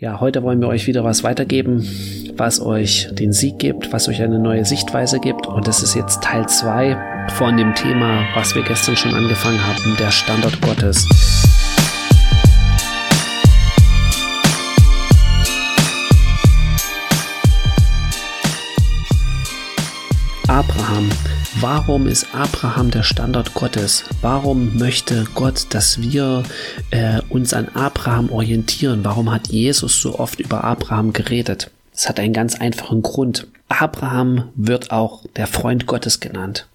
Ja, heute wollen wir euch wieder was weitergeben, was euch den Sieg gibt, was euch eine neue Sichtweise gibt. Und das ist jetzt Teil 2 von dem Thema, was wir gestern schon angefangen haben, der Standard Gottes. Abraham. Warum ist Abraham der Standard Gottes? Warum möchte Gott, dass wir äh, uns an Abraham orientieren? Warum hat Jesus so oft über Abraham geredet? Es hat einen ganz einfachen Grund. Abraham wird auch der Freund Gottes genannt.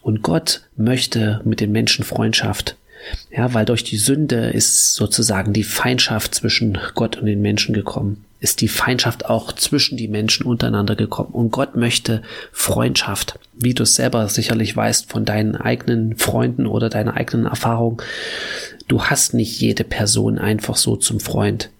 Und Gott möchte mit den Menschen Freundschaft. Ja, weil durch die Sünde ist sozusagen die Feindschaft zwischen Gott und den Menschen gekommen ist die Feindschaft auch zwischen die Menschen untereinander gekommen. Und Gott möchte Freundschaft, wie du es selber sicherlich weißt von deinen eigenen Freunden oder deiner eigenen Erfahrung. Du hast nicht jede Person einfach so zum Freund.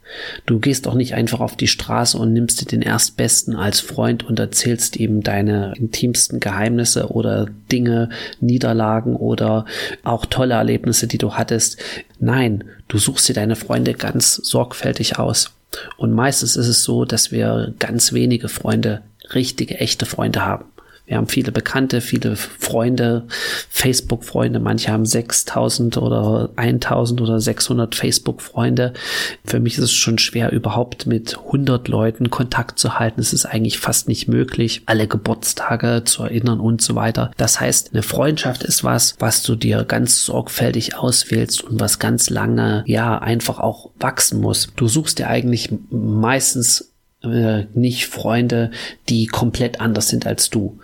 Du gehst auch nicht einfach auf die Straße und nimmst dir den Erstbesten als Freund und erzählst ihm deine intimsten Geheimnisse oder Dinge, Niederlagen oder auch tolle Erlebnisse, die du hattest. Nein, du suchst dir deine Freunde ganz sorgfältig aus. Und meistens ist es so, dass wir ganz wenige Freunde, richtige, echte Freunde haben. Wir haben viele Bekannte, viele Freunde, Facebook-Freunde. Manche haben 6000 oder 1000 oder 600 Facebook-Freunde. Für mich ist es schon schwer, überhaupt mit 100 Leuten Kontakt zu halten. Es ist eigentlich fast nicht möglich, alle Geburtstage zu erinnern und so weiter. Das heißt, eine Freundschaft ist was, was du dir ganz sorgfältig auswählst und was ganz lange, ja, einfach auch wachsen muss. Du suchst dir eigentlich meistens äh, nicht Freunde, die komplett anders sind als du,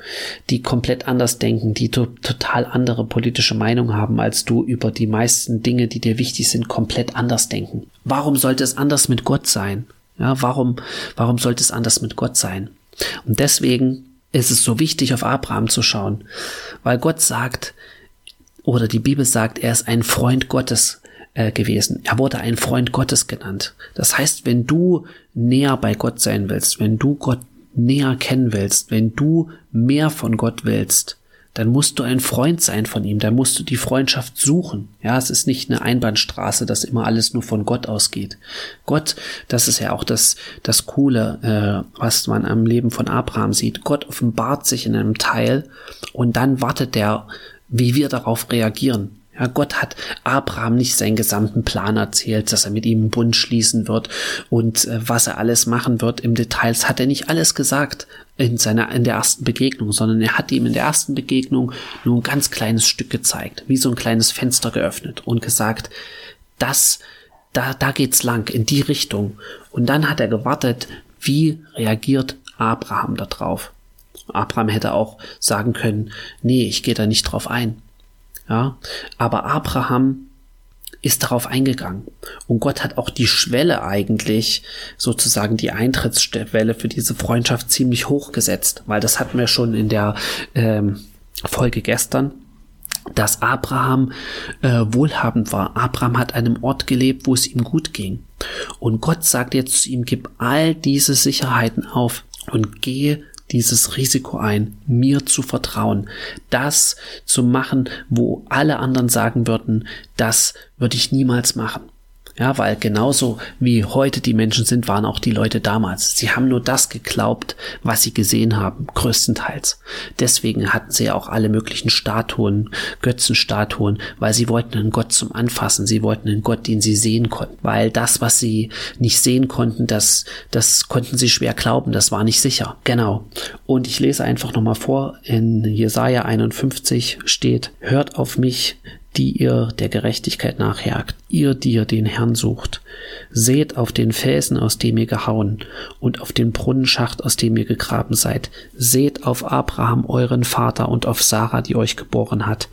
die komplett anders denken, die to total andere politische Meinung haben als du über die meisten Dinge, die dir wichtig sind, komplett anders denken. Warum sollte es anders mit Gott sein? Ja, warum, warum sollte es anders mit Gott sein? Und deswegen ist es so wichtig, auf Abraham zu schauen, weil Gott sagt, oder die Bibel sagt, er ist ein Freund Gottes äh, gewesen. Er wurde ein Freund Gottes genannt. Das heißt, wenn du näher bei Gott sein willst, wenn du Gott näher kennen willst, wenn du mehr von Gott willst, dann musst du ein Freund sein von ihm, dann musst du die Freundschaft suchen. Ja, es ist nicht eine Einbahnstraße, dass immer alles nur von Gott ausgeht. Gott, das ist ja auch das, das Coole, äh, was man am Leben von Abraham sieht. Gott offenbart sich in einem Teil und dann wartet er, wie wir darauf reagieren. Ja, Gott hat Abraham nicht seinen gesamten Plan erzählt, dass er mit ihm einen Bund schließen wird und äh, was er alles machen wird im Details, hat er nicht alles gesagt in seiner, in der ersten Begegnung, sondern er hat ihm in der ersten Begegnung nur ein ganz kleines Stück gezeigt, wie so ein kleines Fenster geöffnet und gesagt, das, da, da geht's lang, in die Richtung. Und dann hat er gewartet, wie reagiert Abraham darauf. Abraham hätte auch sagen können, nee, ich gehe da nicht drauf ein. Ja, aber Abraham ist darauf eingegangen. Und Gott hat auch die Schwelle eigentlich, sozusagen die Eintrittsschwelle für diese Freundschaft ziemlich hoch gesetzt, weil das hatten wir schon in der ähm, Folge gestern dass Abraham äh, wohlhabend war. Abraham hat an einem Ort gelebt, wo es ihm gut ging. Und Gott sagt jetzt zu ihm, gib all diese Sicherheiten auf und gehe dieses Risiko ein, mir zu vertrauen, das zu machen, wo alle anderen sagen würden, das würde ich niemals machen. Ja, weil genauso wie heute die Menschen sind, waren auch die Leute damals. Sie haben nur das geglaubt, was sie gesehen haben, größtenteils. Deswegen hatten sie auch alle möglichen Statuen, Götzenstatuen, weil sie wollten einen Gott zum Anfassen. Sie wollten einen Gott, den sie sehen konnten. Weil das, was sie nicht sehen konnten, das, das konnten sie schwer glauben. Das war nicht sicher. Genau. Und ich lese einfach nochmal vor. In Jesaja 51 steht, hört auf mich, die ihr der Gerechtigkeit nachjagt, ihr, die ihr den Herrn sucht. Seht auf den Felsen, aus dem ihr gehauen, und auf den Brunnenschacht, aus dem ihr gegraben seid. Seht auf Abraham, euren Vater, und auf Sarah, die euch geboren hat.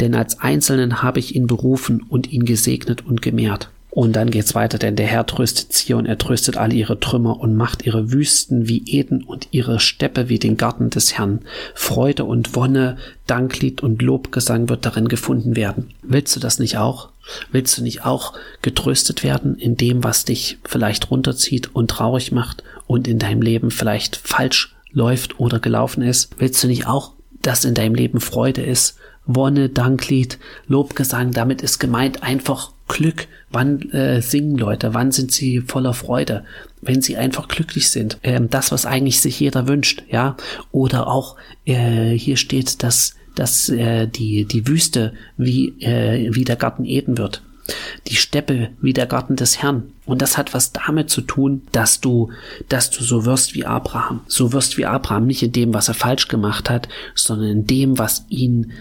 Denn als Einzelnen habe ich ihn berufen und ihn gesegnet und gemehrt. Und dann geht's weiter, denn der Herr tröstet Zion, er tröstet alle ihre Trümmer und macht ihre Wüsten wie Eden und ihre Steppe wie den Garten des Herrn. Freude und Wonne, Danklied und Lobgesang wird darin gefunden werden. Willst du das nicht auch? Willst du nicht auch getröstet werden in dem, was dich vielleicht runterzieht und traurig macht und in deinem Leben vielleicht falsch läuft oder gelaufen ist? Willst du nicht auch, dass in deinem Leben Freude ist, Wonne, Danklied, Lobgesang, damit ist gemeint einfach Glück, wann äh, singen Leute, wann sind sie voller Freude, wenn sie einfach glücklich sind. Ähm, das, was eigentlich sich jeder wünscht, ja. Oder auch äh, hier steht, dass, dass äh, die, die Wüste wie, äh, wie der Garten Eden wird. Die Steppe wie der Garten des Herrn. Und das hat was damit zu tun, dass du, dass du so wirst wie Abraham. So wirst wie Abraham, nicht in dem, was er falsch gemacht hat, sondern in dem, was ihn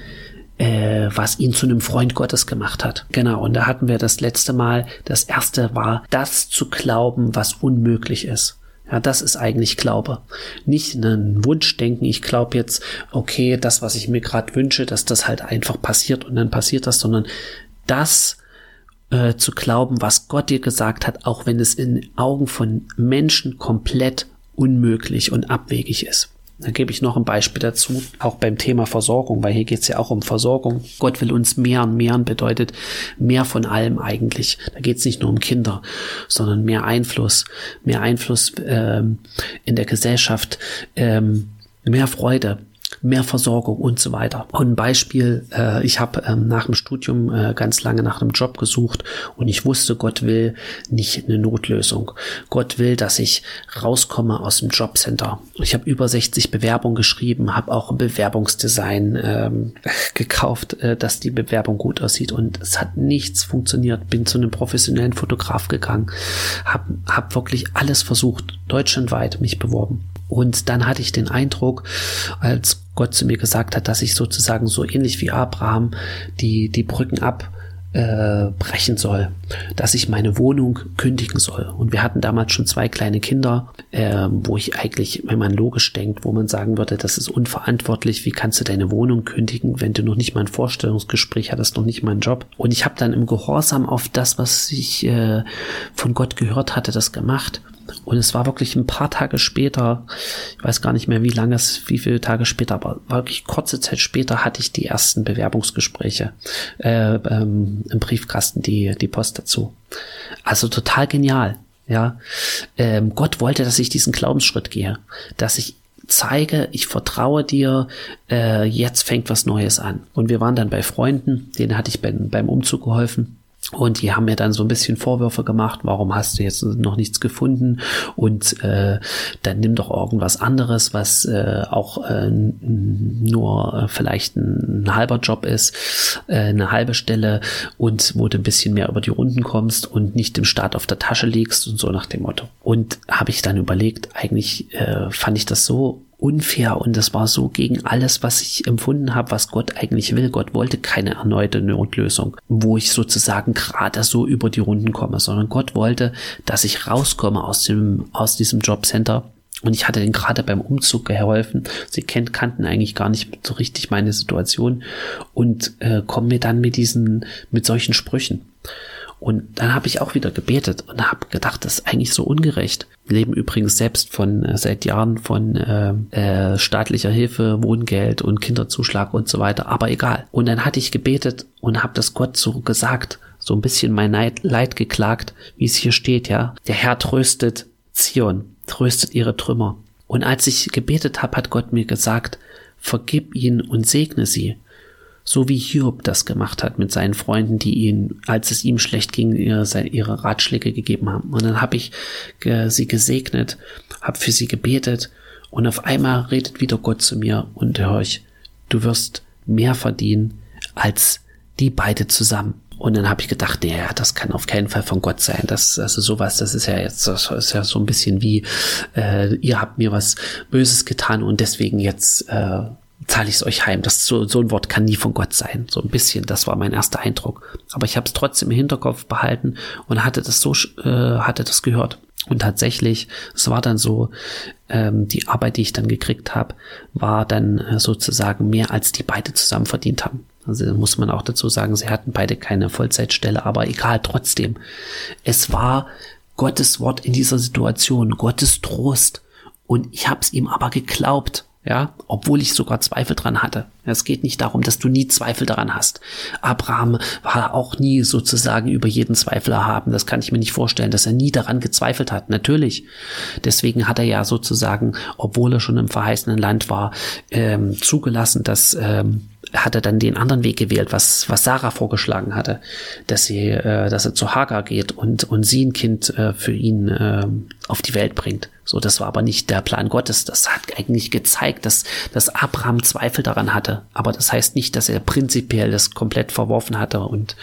äh, was ihn zu einem Freund Gottes gemacht hat. Genau, und da hatten wir das letzte Mal, das erste war, das zu glauben, was unmöglich ist. Ja, das ist eigentlich Glaube. Nicht einen Wunschdenken, ich glaube jetzt, okay, das, was ich mir gerade wünsche, dass das halt einfach passiert und dann passiert das, sondern das äh, zu glauben, was Gott dir gesagt hat, auch wenn es in Augen von Menschen komplett unmöglich und abwegig ist. Da gebe ich noch ein Beispiel dazu, auch beim Thema Versorgung, weil hier geht es ja auch um Versorgung. Gott will uns mehren. Mehren bedeutet mehr von allem eigentlich. Da geht es nicht nur um Kinder, sondern mehr Einfluss, mehr Einfluss ähm, in der Gesellschaft, ähm, mehr Freude, mehr Versorgung und so weiter. Und ein Beispiel, äh, ich habe ähm, nach dem Studium äh, ganz lange nach einem Job gesucht und ich wusste, Gott will nicht eine Notlösung. Gott will, dass ich rauskomme aus dem Jobcenter. Ich habe über 60 Bewerbungen geschrieben, habe auch Bewerbungsdesign ähm, gekauft, äh, dass die Bewerbung gut aussieht und es hat nichts funktioniert. Bin zu einem professionellen Fotograf gegangen, habe hab wirklich alles versucht, deutschlandweit mich beworben. Und dann hatte ich den Eindruck, als Gott zu mir gesagt hat, dass ich sozusagen so ähnlich wie Abraham die, die Brücken ab äh, brechen soll, dass ich meine Wohnung kündigen soll. Und wir hatten damals schon zwei kleine Kinder, äh, wo ich eigentlich, wenn man logisch denkt, wo man sagen würde, das ist unverantwortlich, wie kannst du deine Wohnung kündigen, wenn du noch nicht mal ein Vorstellungsgespräch hattest, noch nicht mal einen Job. Und ich habe dann im Gehorsam auf das, was ich äh, von Gott gehört hatte, das gemacht. Und es war wirklich ein paar Tage später, ich weiß gar nicht mehr, wie lange es, wie viele Tage später, aber wirklich kurze Zeit später hatte ich die ersten Bewerbungsgespräche äh, ähm, im Briefkasten, die, die Post dazu. Also total genial. Ja, ähm, Gott wollte, dass ich diesen Glaubensschritt gehe, dass ich zeige, ich vertraue dir, äh, jetzt fängt was Neues an. Und wir waren dann bei Freunden, denen hatte ich beim, beim Umzug geholfen. Und die haben mir dann so ein bisschen Vorwürfe gemacht, warum hast du jetzt noch nichts gefunden und äh, dann nimm doch irgendwas anderes, was äh, auch äh, nur äh, vielleicht ein, ein, halber Job ist, äh, eine halbe Stelle und wo du ein bisschen mehr über die Runden kommst und nicht im Start auf der Tasche liegst und so nach dem Motto. Und habe ich dann überlegt, eigentlich äh, fand ich das so unfair und das war so gegen alles, was ich empfunden habe, was Gott eigentlich will. Gott wollte keine erneute Notlösung, wo ich sozusagen gerade so über die Runden komme, sondern Gott wollte, dass ich rauskomme aus dem, aus diesem Jobcenter. Und ich hatte den gerade beim Umzug geholfen. Sie kennt, kannten eigentlich gar nicht so richtig meine Situation und äh, kommen mir dann mit diesen, mit solchen Sprüchen. Und dann habe ich auch wieder gebetet und habe gedacht, das ist eigentlich so ungerecht. Wir leben übrigens selbst von äh, seit Jahren von äh, äh, staatlicher Hilfe, Wohngeld und Kinderzuschlag und so weiter, aber egal. Und dann hatte ich gebetet und habe das Gott so gesagt, so ein bisschen mein Leid, Leid geklagt, wie es hier steht, ja. Der Herr tröstet Zion, tröstet ihre Trümmer. Und als ich gebetet habe, hat Gott mir gesagt, vergib ihnen und segne sie so wie Hiob das gemacht hat mit seinen Freunden, die ihn, als es ihm schlecht ging, ihre, ihre Ratschläge gegeben haben. Und dann habe ich sie gesegnet, habe für sie gebetet und auf einmal redet wieder Gott zu mir und hör ich, du wirst mehr verdienen als die beide zusammen. Und dann habe ich gedacht, ja, das kann auf keinen Fall von Gott sein. Das, also sowas, das ist ja jetzt, das ist ja so ein bisschen wie, äh, ihr habt mir was Böses getan und deswegen jetzt äh, zahle ich es euch heim. Das so, so ein Wort kann nie von Gott sein. So ein bisschen, das war mein erster Eindruck. Aber ich habe es trotzdem im Hinterkopf behalten und hatte das so, äh, hatte das gehört. Und tatsächlich, es war dann so, ähm, die Arbeit, die ich dann gekriegt habe, war dann äh, sozusagen mehr, als die beide zusammen verdient haben. Also muss man auch dazu sagen, sie hatten beide keine Vollzeitstelle, aber egal, trotzdem. Es war Gottes Wort in dieser Situation, Gottes Trost. Und ich habe es ihm aber geglaubt ja, obwohl ich sogar Zweifel dran hatte. Es geht nicht darum, dass du nie Zweifel daran hast. Abraham war auch nie sozusagen über jeden Zweifel erhaben. Das kann ich mir nicht vorstellen, dass er nie daran gezweifelt hat. Natürlich. Deswegen hat er ja sozusagen, obwohl er schon im verheißenen Land war, ähm, zugelassen, dass ähm, hat er dann den anderen Weg gewählt, was, was Sarah vorgeschlagen hatte, dass sie, äh, dass er zu Hagar geht und, und sie ein Kind äh, für ihn äh, auf die Welt bringt. So, das war aber nicht der Plan Gottes. Das hat eigentlich gezeigt, dass, dass Abraham Zweifel daran hatte. Aber das heißt nicht, dass er prinzipiell das komplett verworfen hatte. Und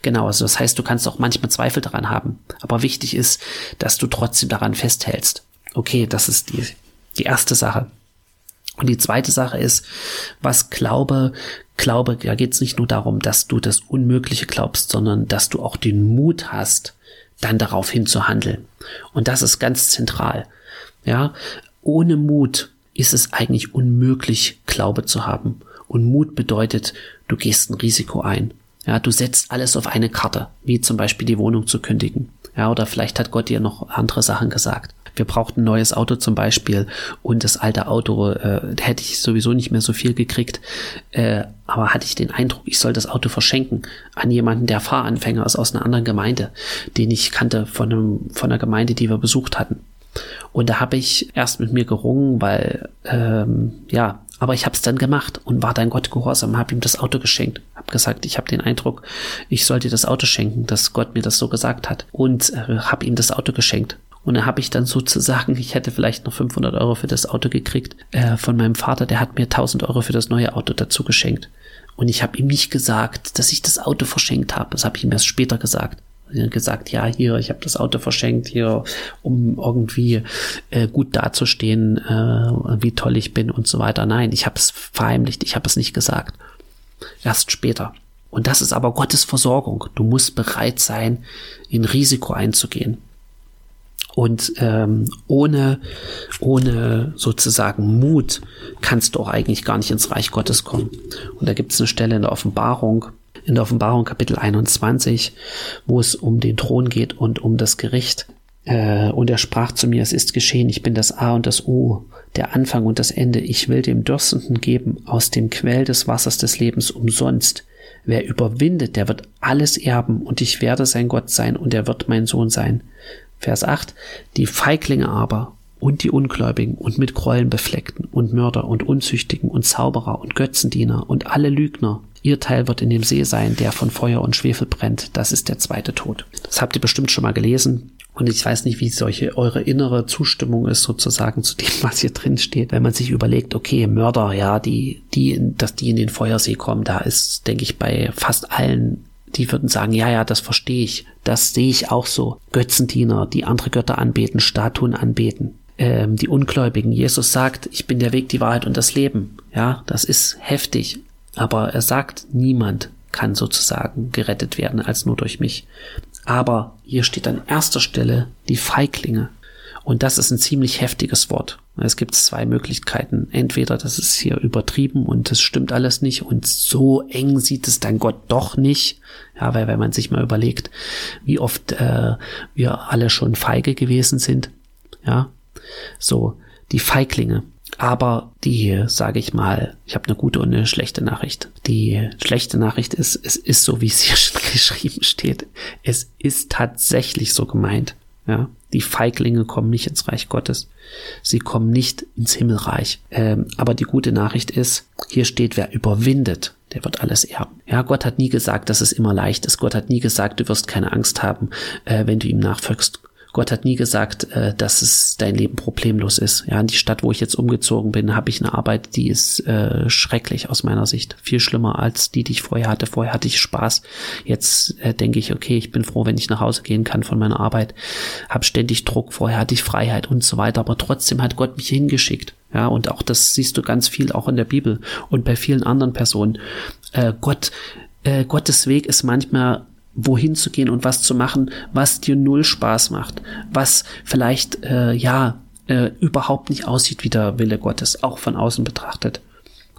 genau, also das heißt, du kannst auch manchmal Zweifel daran haben. Aber wichtig ist, dass du trotzdem daran festhältst. Okay, das ist die, die erste Sache. Und die zweite Sache ist, was Glaube, Glaube, da geht es nicht nur darum, dass du das Unmögliche glaubst, sondern dass du auch den Mut hast, dann darauf hin zu handeln. Und das ist ganz zentral. Ja, ohne Mut ist es eigentlich unmöglich, Glaube zu haben. Und Mut bedeutet, du gehst ein Risiko ein. Ja, du setzt alles auf eine Karte, wie zum Beispiel die Wohnung zu kündigen. Ja, oder vielleicht hat Gott dir noch andere Sachen gesagt wir brauchten ein neues Auto zum Beispiel und das alte Auto äh, hätte ich sowieso nicht mehr so viel gekriegt. Äh, aber hatte ich den Eindruck, ich soll das Auto verschenken an jemanden, der Fahranfänger ist aus einer anderen Gemeinde, den ich kannte von, einem, von einer Gemeinde, die wir besucht hatten. Und da habe ich erst mit mir gerungen, weil ähm, ja, aber ich habe es dann gemacht und war dann Gott gehorsam, habe ihm das Auto geschenkt, habe gesagt, ich habe den Eindruck, ich sollte das Auto schenken, dass Gott mir das so gesagt hat und äh, habe ihm das Auto geschenkt. Und da habe ich dann sozusagen, ich hätte vielleicht noch 500 Euro für das Auto gekriegt äh, von meinem Vater, der hat mir 1000 Euro für das neue Auto dazu geschenkt. Und ich habe ihm nicht gesagt, dass ich das Auto verschenkt habe. Das habe ich ihm erst später gesagt. gesagt, ja, hier, ich habe das Auto verschenkt, hier, um irgendwie äh, gut dazustehen, äh, wie toll ich bin und so weiter. Nein, ich habe es verheimlicht, ich habe es nicht gesagt. Erst später. Und das ist aber Gottes Versorgung. Du musst bereit sein, in Risiko einzugehen. Und ähm, ohne, ohne sozusagen Mut kannst du auch eigentlich gar nicht ins Reich Gottes kommen. Und da gibt es eine Stelle in der Offenbarung, in der Offenbarung Kapitel 21, wo es um den Thron geht und um das Gericht. Äh, und er sprach zu mir, es ist geschehen, ich bin das A und das U, der Anfang und das Ende. Ich will dem Dürstenden geben aus dem Quell des Wassers des Lebens umsonst. Wer überwindet, der wird alles erben, und ich werde sein Gott sein, und er wird mein Sohn sein. Vers 8, die Feiglinge aber und die Ungläubigen und mit Gräueln befleckten und Mörder und Unzüchtigen und Zauberer und Götzendiener und alle Lügner, ihr Teil wird in dem See sein, der von Feuer und Schwefel brennt. Das ist der zweite Tod. Das habt ihr bestimmt schon mal gelesen. Und ich weiß nicht, wie solche eure innere Zustimmung ist sozusagen zu dem, was hier drin steht, wenn man sich überlegt, okay, Mörder, ja, die, die, dass die in den Feuersee kommen, da ist, denke ich, bei fast allen die würden sagen, ja, ja, das verstehe ich, das sehe ich auch so. Götzendiener, die andere Götter anbeten, Statuen anbeten. Ähm, die Ungläubigen. Jesus sagt, ich bin der Weg, die Wahrheit und das Leben. Ja, das ist heftig. Aber er sagt, niemand kann sozusagen gerettet werden als nur durch mich. Aber hier steht an erster Stelle die Feiglinge. Und das ist ein ziemlich heftiges Wort. Es gibt zwei Möglichkeiten. Entweder das ist hier übertrieben und das stimmt alles nicht und so eng sieht es dann Gott doch nicht. Ja, weil wenn man sich mal überlegt, wie oft äh, wir alle schon feige gewesen sind. Ja, so die Feiglinge. Aber die, sage ich mal, ich habe eine gute und eine schlechte Nachricht. Die schlechte Nachricht ist, es ist so, wie es hier geschrieben steht. Es ist tatsächlich so gemeint. Ja, die Feiglinge kommen nicht ins Reich Gottes. Sie kommen nicht ins Himmelreich. Ähm, aber die gute Nachricht ist, hier steht, wer überwindet, der wird alles erben. Ja, Gott hat nie gesagt, dass es immer leicht ist. Gott hat nie gesagt, du wirst keine Angst haben, äh, wenn du ihm nachfolgst. Gott hat nie gesagt, äh, dass es dein Leben problemlos ist. Ja, in die Stadt, wo ich jetzt umgezogen bin, habe ich eine Arbeit, die ist äh, schrecklich aus meiner Sicht. Viel schlimmer als die, die ich vorher hatte. Vorher hatte ich Spaß. Jetzt äh, denke ich, okay, ich bin froh, wenn ich nach Hause gehen kann von meiner Arbeit. Hab ständig Druck. Vorher hatte ich Freiheit und so weiter. Aber trotzdem hat Gott mich hingeschickt. Ja, und auch das siehst du ganz viel auch in der Bibel und bei vielen anderen Personen. Äh, Gott, äh, Gottes Weg ist manchmal wohin zu gehen und was zu machen, was dir null Spaß macht, was vielleicht äh, ja äh, überhaupt nicht aussieht wie der Wille Gottes, auch von außen betrachtet.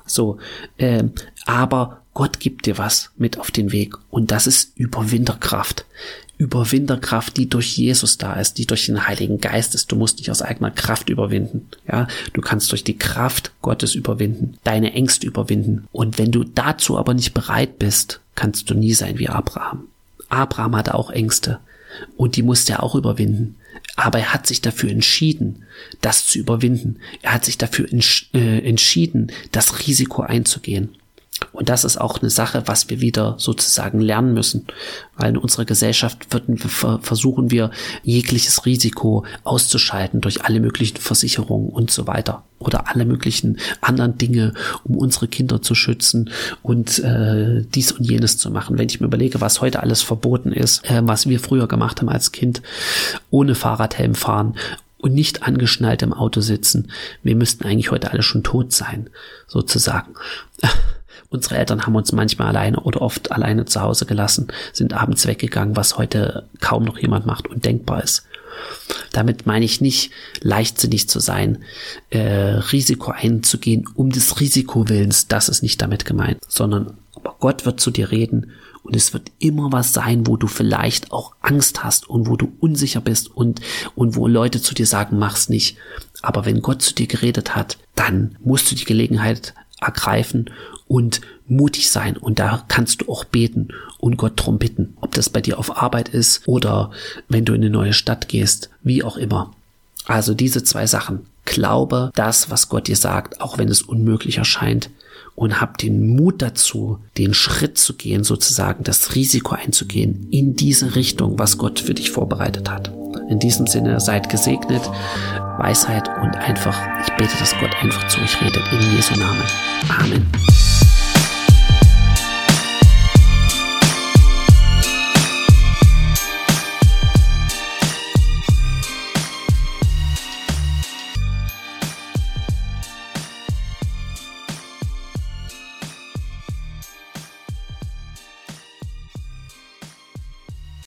So, äh, aber Gott gibt dir was mit auf den Weg und das ist Überwinterkraft. Überwinterkraft, die durch Jesus da ist, die durch den Heiligen Geist ist. Du musst dich aus eigener Kraft überwinden. Ja, du kannst durch die Kraft Gottes überwinden, deine Ängste überwinden. Und wenn du dazu aber nicht bereit bist, kannst du nie sein wie Abraham. Abraham hatte auch Ängste und die musste er auch überwinden. Aber er hat sich dafür entschieden, das zu überwinden. Er hat sich dafür entsch äh, entschieden, das Risiko einzugehen. Und das ist auch eine Sache, was wir wieder sozusagen lernen müssen. Weil in unserer Gesellschaft würden, versuchen wir jegliches Risiko auszuschalten durch alle möglichen Versicherungen und so weiter. Oder alle möglichen anderen Dinge, um unsere Kinder zu schützen und äh, dies und jenes zu machen. Wenn ich mir überlege, was heute alles verboten ist, äh, was wir früher gemacht haben als Kind, ohne Fahrradhelm fahren, und nicht angeschnallt im Auto sitzen. Wir müssten eigentlich heute alle schon tot sein, sozusagen. Unsere Eltern haben uns manchmal alleine oder oft alleine zu Hause gelassen, sind abends weggegangen, was heute kaum noch jemand macht und denkbar ist. Damit meine ich nicht, leichtsinnig zu sein, äh, Risiko einzugehen, um des Risikowillens, das ist nicht damit gemeint, sondern Gott wird zu dir reden und es wird immer was sein, wo du vielleicht auch Angst hast und wo du unsicher bist und, und wo Leute zu dir sagen, mach's nicht. Aber wenn Gott zu dir geredet hat, dann musst du die Gelegenheit ergreifen und mutig sein. Und da kannst du auch beten und Gott drum bitten. Ob das bei dir auf Arbeit ist oder wenn du in eine neue Stadt gehst, wie auch immer. Also diese zwei Sachen. Glaube das, was Gott dir sagt, auch wenn es unmöglich erscheint. Und hab den Mut dazu, den Schritt zu gehen, sozusagen das Risiko einzugehen in diese Richtung, was Gott für dich vorbereitet hat. In diesem Sinne seid gesegnet, Weisheit und einfach, ich bete das Gott einfach zu. euch redet. in Jesu Namen. Amen.